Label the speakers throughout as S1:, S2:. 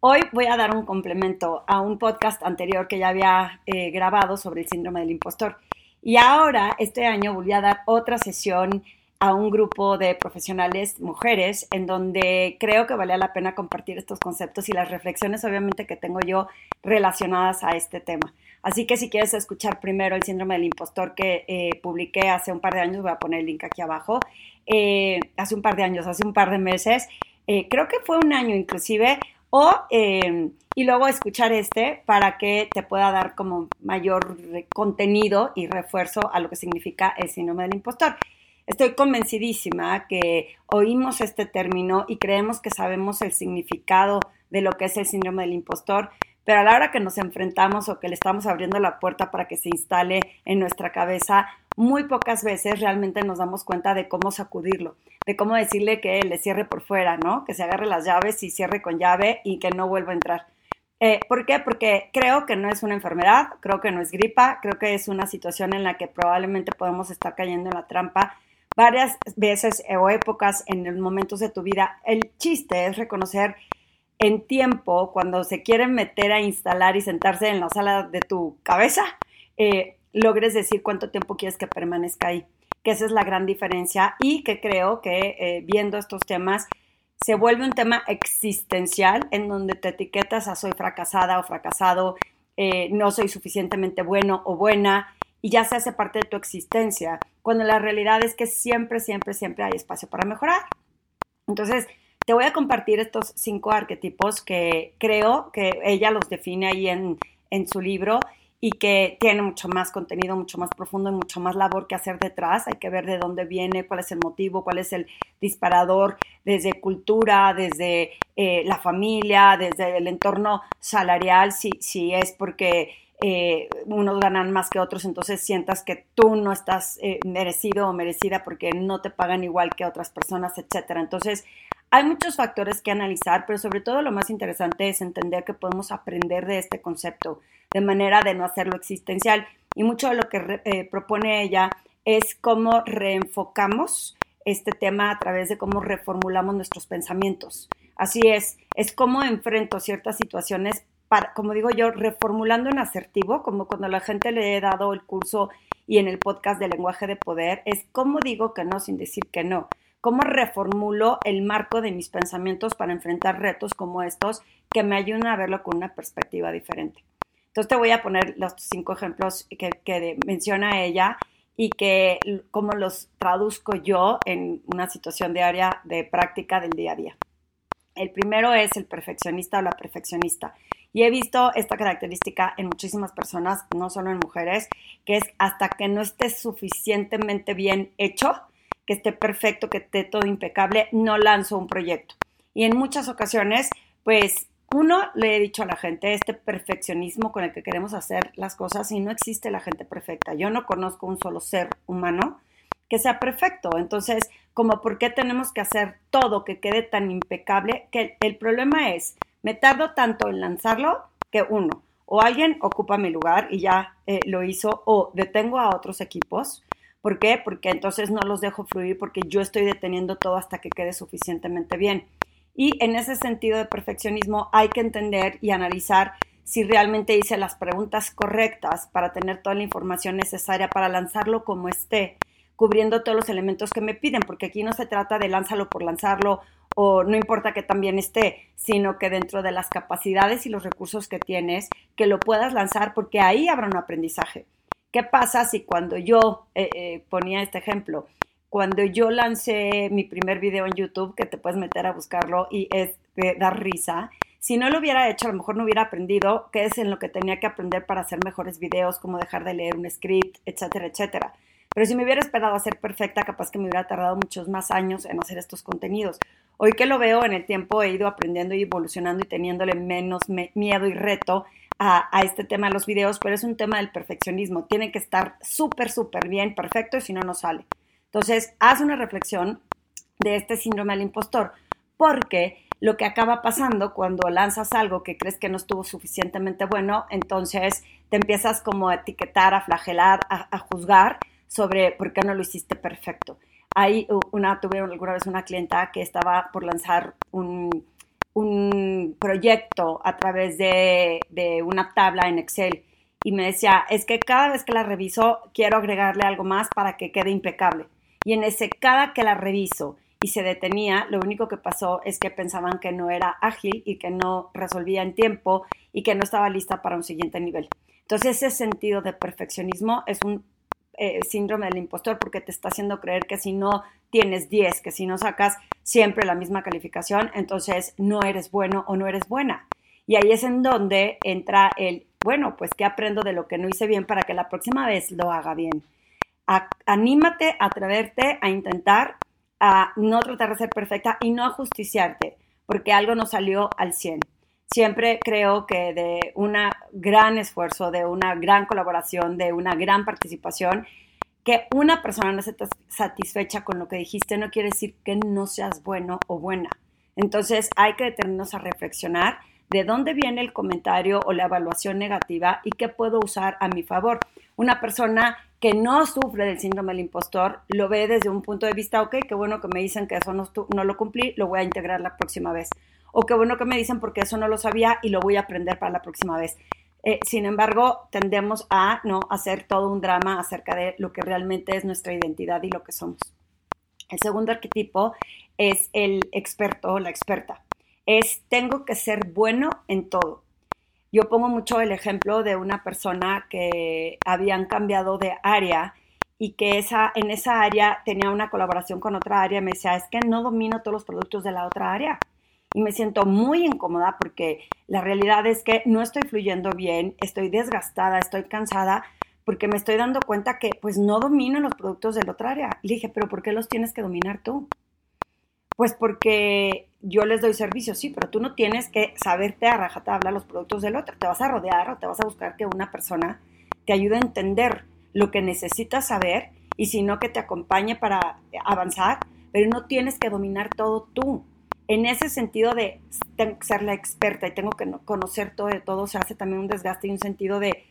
S1: Hoy voy a dar un complemento a un podcast anterior que ya había eh, grabado sobre el síndrome del impostor. Y ahora, este año, voy a dar otra sesión a un grupo de profesionales mujeres en donde creo que valía la pena compartir estos conceptos y las reflexiones obviamente que tengo yo relacionadas a este tema. Así que si quieres escuchar primero el síndrome del impostor que eh, publiqué hace un par de años, voy a poner el link aquí abajo, eh, hace un par de años, hace un par de meses, eh, creo que fue un año inclusive, o, y luego escuchar este para que te pueda dar como mayor contenido y refuerzo a lo que significa el síndrome del impostor. Estoy convencidísima que oímos este término y creemos que sabemos el significado de lo que es el síndrome del impostor, pero a la hora que nos enfrentamos o que le estamos abriendo la puerta para que se instale en nuestra cabeza, muy pocas veces realmente nos damos cuenta de cómo sacudirlo, de cómo decirle que le cierre por fuera, ¿no? Que se agarre las llaves y cierre con llave y que no vuelva a entrar. Eh, ¿Por qué? Porque creo que no es una enfermedad, creo que no es gripa, creo que es una situación en la que probablemente podemos estar cayendo en la trampa varias veces o épocas en momentos de tu vida. El chiste es reconocer en tiempo, cuando se quieren meter a instalar y sentarse en la sala de tu cabeza, eh, logres decir cuánto tiempo quieres que permanezca ahí. Que esa es la gran diferencia y que creo que eh, viendo estos temas se vuelve un tema existencial en donde te etiquetas a soy fracasada o fracasado, eh, no soy suficientemente bueno o buena, y ya se hace parte de tu existencia, cuando la realidad es que siempre, siempre, siempre hay espacio para mejorar. Entonces, te voy a compartir estos cinco arquetipos que creo que ella los define ahí en, en su libro y que tiene mucho más contenido, mucho más profundo y mucho más labor que hacer detrás. Hay que ver de dónde viene, cuál es el motivo, cuál es el disparador, desde cultura, desde eh, la familia, desde el entorno salarial, si, si es porque eh, unos ganan más que otros, entonces sientas que tú no estás eh, merecido o merecida porque no te pagan igual que otras personas, etcétera. Entonces, hay muchos factores que analizar, pero sobre todo lo más interesante es entender que podemos aprender de este concepto de manera de no hacerlo existencial. Y mucho de lo que eh, propone ella es cómo reenfocamos este tema a través de cómo reformulamos nuestros pensamientos. Así es, es cómo enfrento ciertas situaciones como digo yo, reformulando en asertivo, como cuando la gente le he dado el curso y en el podcast de lenguaje de poder, es cómo digo que no sin decir que no. Cómo reformulo el marco de mis pensamientos para enfrentar retos como estos que me ayudan a verlo con una perspectiva diferente. Entonces te voy a poner los cinco ejemplos que, que menciona ella y que cómo los traduzco yo en una situación diaria de práctica del día a día. El primero es el perfeccionista o la perfeccionista. Y he visto esta característica en muchísimas personas, no solo en mujeres, que es hasta que no esté suficientemente bien hecho, que esté perfecto, que esté todo impecable, no lanzo un proyecto. Y en muchas ocasiones, pues uno, le he dicho a la gente, este perfeccionismo con el que queremos hacer las cosas y no existe la gente perfecta. Yo no conozco un solo ser humano que sea perfecto. Entonces, como por qué tenemos que hacer todo que quede tan impecable, que el problema es me tardo tanto en lanzarlo que uno, o alguien ocupa mi lugar y ya eh, lo hizo, o detengo a otros equipos. ¿Por qué? Porque entonces no los dejo fluir porque yo estoy deteniendo todo hasta que quede suficientemente bien. Y en ese sentido de perfeccionismo hay que entender y analizar si realmente hice las preguntas correctas para tener toda la información necesaria para lanzarlo como esté, cubriendo todos los elementos que me piden, porque aquí no se trata de lánzalo por lanzarlo o no importa que también esté, sino que dentro de las capacidades y los recursos que tienes, que lo puedas lanzar porque ahí habrá un aprendizaje. ¿Qué pasa si cuando yo eh, eh, ponía este ejemplo, cuando yo lancé mi primer video en YouTube, que te puedes meter a buscarlo y es de dar risa, si no lo hubiera hecho, a lo mejor no hubiera aprendido qué es en lo que tenía que aprender para hacer mejores videos, cómo dejar de leer un script, etcétera, etcétera. Pero si me hubiera esperado a ser perfecta, capaz que me hubiera tardado muchos más años en hacer estos contenidos. Hoy que lo veo en el tiempo he ido aprendiendo y evolucionando y teniéndole menos miedo y reto a, este tema de los videos, pero es un tema del perfeccionismo. Tiene que estar súper, súper bien, perfecto, y si no, no sale. Entonces, haz una reflexión de este síndrome del impostor, porque lo que acaba pasando cuando lanzas algo que crees que no estuvo suficientemente bueno, entonces te empiezas como a etiquetar, a flagelar, a, juzgar sobre por qué no lo hiciste perfecto. Hay una, tuve alguna vez una clienta que estaba por lanzar un, un proyecto a través de, de, una tabla en Excel y me decía, es que cada vez que la reviso quiero agregarle algo más para que quede impecable. Y en ese cada que la reviso y se detenía, lo único que pasó es que pensaban que no era ágil y que no resolvía en tiempo y que no estaba lista para un siguiente nivel. Entonces ese sentido de perfeccionismo es un eh, síndrome del impostor porque te está haciendo creer que si no tienes 10, que si no sacas siempre la misma calificación, entonces no eres bueno o no eres buena. Y ahí es en donde entra el, bueno, pues que aprendo de lo que no hice bien para que la próxima vez lo haga bien. anímate a atreverte a intentar a no tratar de ser perfecta y no a justiciarte, porque algo no salió al 100. Siempre creo que de un gran esfuerzo, de una gran colaboración, de una gran participación, que una persona no esté satisfecha con lo que dijiste no quiere decir que no seas bueno o buena. Entonces hay que detenernos a reflexionar de dónde viene el comentario o la evaluación negativa y qué puedo usar a mi favor. Una persona que no sufre del síndrome del impostor lo ve desde un punto de vista, ok, qué bueno que me dicen que eso no, no lo cumplí, lo voy a integrar la próxima vez. O qué bueno que me dicen porque eso no lo sabía y lo voy a aprender para la próxima vez. Eh, sin embargo, tendemos a no hacer todo un drama acerca de lo que realmente es nuestra identidad y lo que somos. El segundo arquetipo es el experto o la experta. Es tengo que ser bueno en todo. Yo pongo mucho el ejemplo de una persona que habían cambiado de área y que esa, en esa área tenía una colaboración con otra área. Me decía, es que no domino todos los productos de la otra área. Y me siento muy incómoda porque la realidad es que no estoy fluyendo bien, estoy desgastada, estoy cansada porque me estoy dando cuenta que pues no domino los productos de la otra área. Le dije, pero ¿por qué los tienes que dominar tú? Pues porque yo les doy servicio, sí, pero tú no tienes que saberte a rajatabla los productos del otro. Te vas a rodear o te vas a buscar que una persona te ayude a entender lo que necesitas saber y si no que te acompañe para avanzar, pero no tienes que dominar todo tú. En ese sentido de tengo que ser la experta y tengo que conocer todo de todo, se hace también un desgaste y un sentido de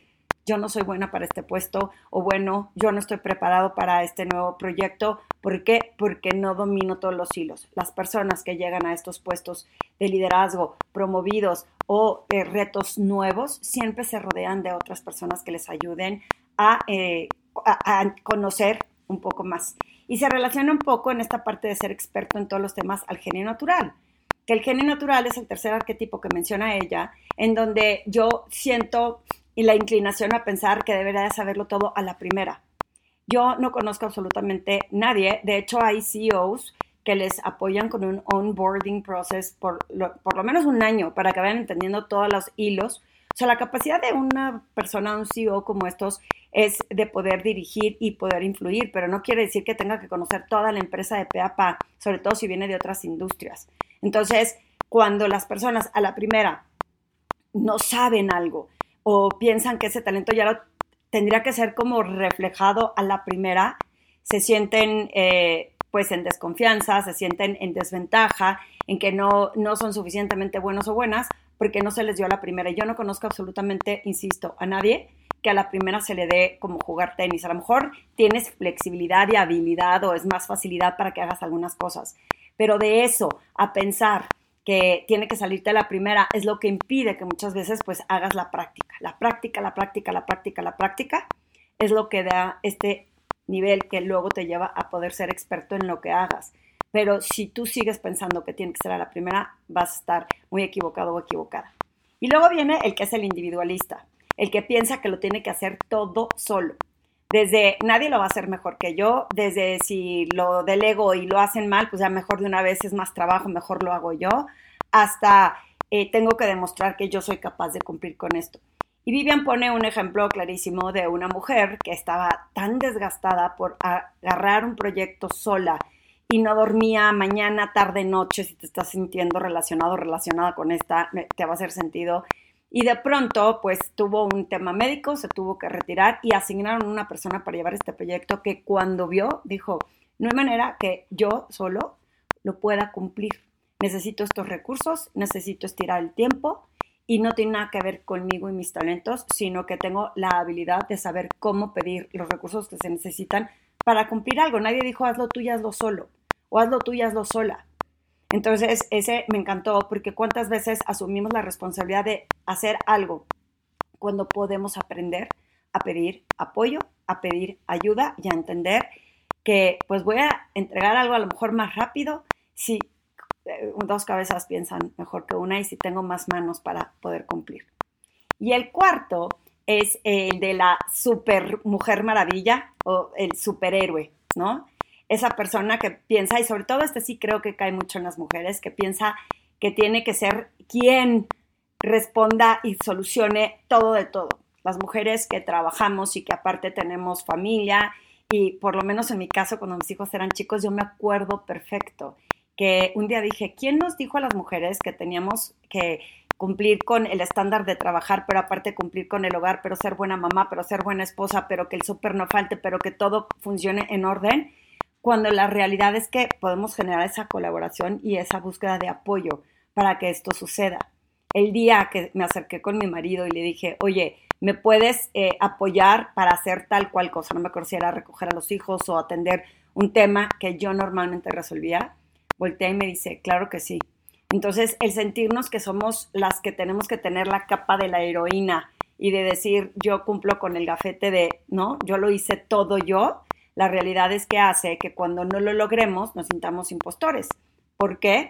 S1: yo no soy buena para este puesto o bueno, yo no estoy preparado para este nuevo proyecto. ¿Por qué? Porque no domino todos los hilos. Las personas que llegan a estos puestos de liderazgo promovidos o de retos nuevos siempre se rodean de otras personas que les ayuden a, eh, a conocer un poco más. Y se relaciona un poco en esta parte de ser experto en todos los temas al genio natural que el genio natural es el tercer arquetipo que menciona ella, en donde yo siento y la inclinación a pensar que debería de saberlo todo a la primera. Yo no conozco absolutamente nadie, de hecho hay CEOs que les apoyan con un onboarding process por lo, por lo menos un año para que vayan entendiendo todos los hilos. O sea, la capacidad de una persona, un CEO como estos, es de poder dirigir y poder influir, pero no quiere decir que tenga que conocer toda la empresa de PAPA, sobre todo si viene de otras industrias. Entonces, cuando las personas a la primera no saben algo, o piensan que ese talento ya lo tendría que ser como reflejado a la primera, se sienten eh, pues en desconfianza, se sienten en desventaja, en que no, no son suficientemente buenos o buenas porque no se les dio a la primera. Y yo no conozco absolutamente, insisto, a nadie que a la primera se le dé como jugar tenis. A lo mejor tienes flexibilidad y habilidad o es más facilidad para que hagas algunas cosas. Pero de eso a pensar que tiene que salirte la primera, es lo que impide que muchas veces pues hagas la práctica. La práctica, la práctica, la práctica, la práctica es lo que da este nivel que luego te lleva a poder ser experto en lo que hagas. Pero si tú sigues pensando que tiene que ser a la primera, vas a estar muy equivocado o equivocada. Y luego viene el que es el individualista, el que piensa que lo tiene que hacer todo solo. Desde nadie lo va a hacer mejor que yo, desde si lo delego y lo hacen mal, pues ya mejor de una vez es más trabajo, mejor lo hago yo, hasta eh, tengo que demostrar que yo soy capaz de cumplir con esto. Y Vivian pone un ejemplo clarísimo de una mujer que estaba tan desgastada por agarrar un proyecto sola y no dormía mañana, tarde, noche, si te estás sintiendo relacionado relacionada con esta, te va a hacer sentido y de pronto, pues tuvo un tema médico, se tuvo que retirar y asignaron una persona para llevar este proyecto que cuando vio dijo, no hay manera que yo solo lo pueda cumplir. necesito estos recursos, necesito estirar el tiempo y no tiene nada que ver conmigo y mis talentos, sino que tengo la habilidad de saber cómo pedir los recursos que se necesitan para cumplir algo. Nadie dijo hazlo tú y hazlo solo o hazlo tú y hazlo sola. Entonces, ese me encantó porque cuántas veces asumimos la responsabilidad de hacer algo cuando podemos aprender a pedir apoyo, a pedir ayuda y a entender que pues voy a entregar algo a lo mejor más rápido si eh, dos cabezas piensan mejor que una y si tengo más manos para poder cumplir. Y el cuarto es el de la super mujer maravilla o el superhéroe, ¿no? Esa persona que piensa, y sobre todo este sí creo que cae mucho en las mujeres, que piensa que tiene que ser quien responda y solucione todo de todo. Las mujeres que trabajamos y que aparte tenemos familia y por lo menos en mi caso cuando mis hijos eran chicos yo me acuerdo perfecto que un día dije, ¿quién nos dijo a las mujeres que teníamos que cumplir con el estándar de trabajar, pero aparte cumplir con el hogar, pero ser buena mamá, pero ser buena esposa, pero que el súper no falte, pero que todo funcione en orden? Cuando la realidad es que podemos generar esa colaboración y esa búsqueda de apoyo para que esto suceda. El día que me acerqué con mi marido y le dije, oye, ¿me puedes eh, apoyar para hacer tal cual cosa? No me acuerdo si era recoger a los hijos o atender un tema que yo normalmente resolvía voltea y me dice, claro que sí. Entonces, el sentirnos que somos las que tenemos que tener la capa de la heroína y de decir, yo cumplo con el gafete de, no, yo lo hice todo yo, la realidad es que hace que cuando no lo logremos nos sintamos impostores. ¿Por qué?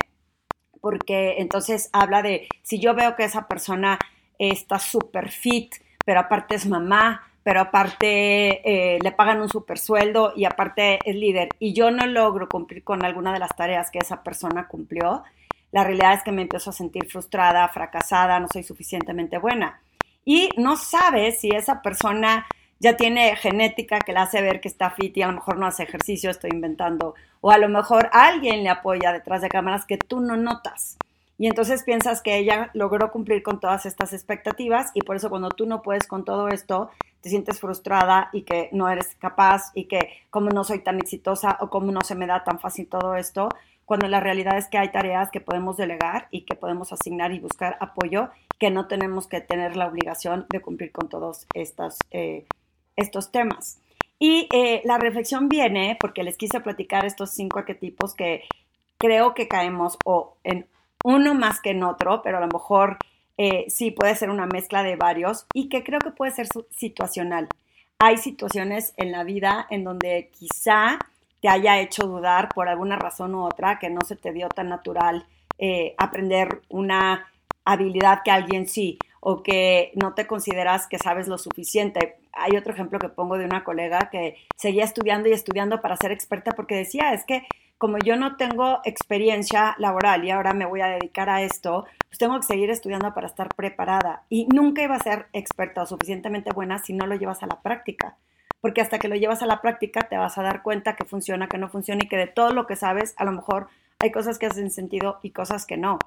S1: Porque entonces habla de, si yo veo que esa persona está súper fit, pero aparte es mamá, pero aparte eh, le pagan un super sueldo y aparte es líder y yo no logro cumplir con alguna de las tareas que esa persona cumplió, la realidad es que me empiezo a sentir frustrada, fracasada, no soy suficientemente buena. Y no sabes si esa persona ya tiene genética que le hace ver que está fit y a lo mejor no hace ejercicio, estoy inventando, o a lo mejor alguien le apoya detrás de cámaras que tú no notas. Y entonces piensas que ella logró cumplir con todas estas expectativas y por eso cuando tú no puedes con todo esto, te sientes frustrada y que no eres capaz y que como no soy tan exitosa o como no se me da tan fácil todo esto, cuando la realidad es que hay tareas que podemos delegar y que podemos asignar y buscar apoyo, que no tenemos que tener la obligación de cumplir con todos estos, eh, estos temas. Y eh, la reflexión viene porque les quise platicar estos cinco arquetipos que creo que caemos o en uno más que en otro, pero a lo mejor eh, sí puede ser una mezcla de varios y que creo que puede ser situacional. Hay situaciones en la vida en donde quizá te haya hecho dudar por alguna razón u otra, que no se te dio tan natural eh, aprender una habilidad que alguien sí, o que no te consideras que sabes lo suficiente. Hay otro ejemplo que pongo de una colega que seguía estudiando y estudiando para ser experta porque decía, es que como yo no tengo experiencia laboral y ahora me voy a dedicar a esto, pues tengo que seguir estudiando para estar preparada. Y nunca iba a ser experta o suficientemente buena si no lo llevas a la práctica. Porque hasta que lo llevas a la práctica te vas a dar cuenta que funciona, que no funciona y que de todo lo que sabes, a lo mejor hay cosas que hacen sentido y cosas que no.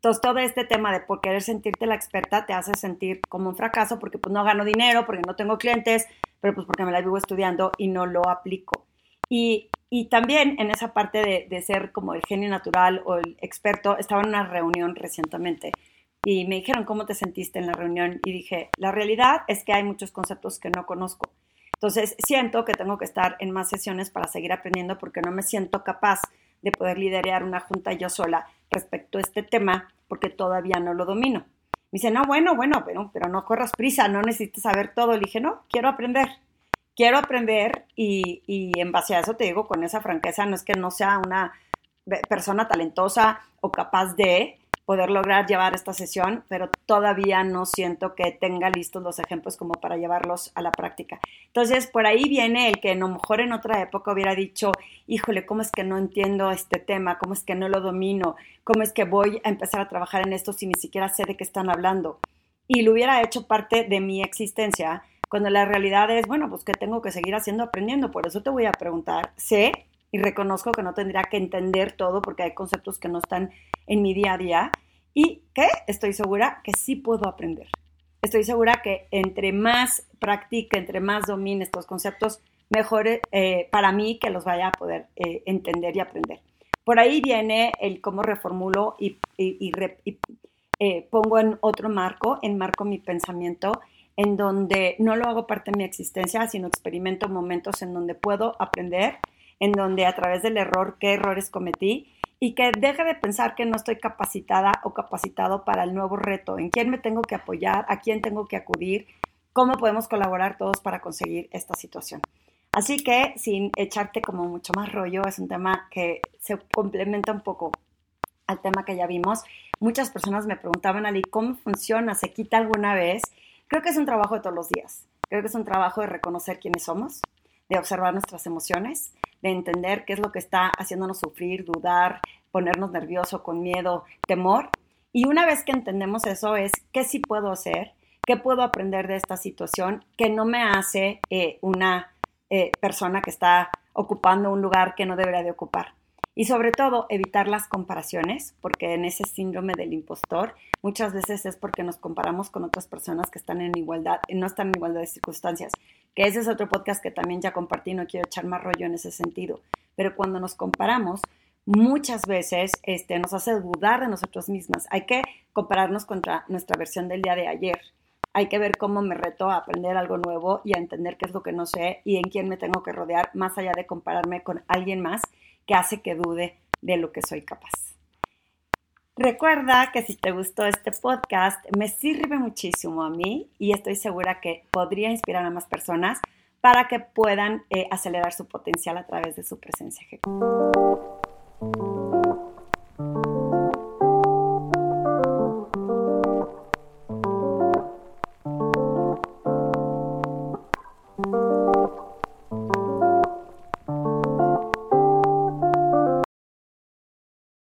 S1: Entonces, todo este tema de por querer sentirte la experta te hace sentir como un fracaso porque pues no gano dinero, porque no tengo clientes, pero pues porque me la vivo estudiando y no lo aplico. Y, y también en esa parte de, de, ser como el genio natural o el experto, estaba en una reunión recientemente y me dijeron cómo te sentiste en la reunión y dije, la realidad es que hay muchos conceptos que no conozco. Entonces, siento que tengo que estar en más sesiones para seguir aprendiendo porque no me siento capaz de poder liderar una junta yo sola respecto a este tema porque todavía no lo domino. Me dice, no, bueno, bueno, pero, pero no corras prisa, no necesitas saber todo. Le dije, no, quiero aprender. Quiero aprender y, y en base a eso te digo con esa franqueza, no es que no sea una persona talentosa o capaz de, poder lograr llevar esta sesión, pero todavía no siento que tenga listos los ejemplos como para llevarlos a la práctica. Entonces, por ahí viene el que a lo mejor en otra época hubiera dicho, híjole, ¿cómo es que no entiendo este tema? ¿Cómo es que no lo domino? ¿Cómo es que voy a empezar a trabajar en esto si ni siquiera sé de qué están hablando? Y lo hubiera hecho parte de mi existencia, cuando la realidad es, bueno, pues que tengo que seguir haciendo, aprendiendo. Por eso te voy a preguntar, sé y reconozco que no tendría que entender todo porque hay conceptos que no están en mi día a día y que estoy segura que sí puedo aprender. Estoy segura que entre más practique, entre más domine estos conceptos, mejor eh, para mí que los vaya a poder eh, entender y aprender. Por ahí viene el cómo reformulo y, eh, pongo en otro marco, enmarco mi pensamiento, en donde no lo hago parte de mi existencia, sino experimento momentos en donde puedo aprender, en donde a través del error, qué errores cometí y que deje de pensar que no estoy capacitada o capacitado para el nuevo reto, en quién me tengo que apoyar, a quién tengo que acudir, cómo podemos colaborar todos para conseguir esta situación. Así que sin echarte como mucho más rollo, es un tema que se complementa un poco al tema que ya vimos. Muchas personas me preguntaban, Ali, ¿cómo funciona? ¿Se quita alguna vez? Creo que es un trabajo de todos los días. Creo que es un trabajo de reconocer quiénes somos, de observar nuestras emociones, de entender qué es lo que está haciéndonos sufrir, dudar, ponernos nervioso, con miedo, temor. Y una vez que entendemos eso es qué sí puedo hacer, qué puedo aprender de esta situación que no me hace eh, una eh, persona que está ocupando un lugar que no debería de ocupar. Y sobre todo, evitar las comparaciones, porque en ese síndrome del impostor muchas veces es porque nos comparamos con otras personas que están en igualdad, no están en igualdad de circunstancias. Que ese es otro podcast que también ya compartí, no quiero echar más rollo en ese sentido. Pero cuando nos comparamos, muchas veces este, nos hace dudar de nosotros mismas. Hay que compararnos contra nuestra versión del día de ayer hay que ver cómo me reto a aprender algo nuevo y a entender qué es lo que no sé y en quién me tengo que rodear, más allá de compararme con alguien más que hace que dude de lo que soy capaz. Recuerda que si te gustó este podcast, me sirve muchísimo a mí y estoy segura que podría inspirar a más personas para que puedan eh, acelerar su potencial a través de su presencia ejecutiva.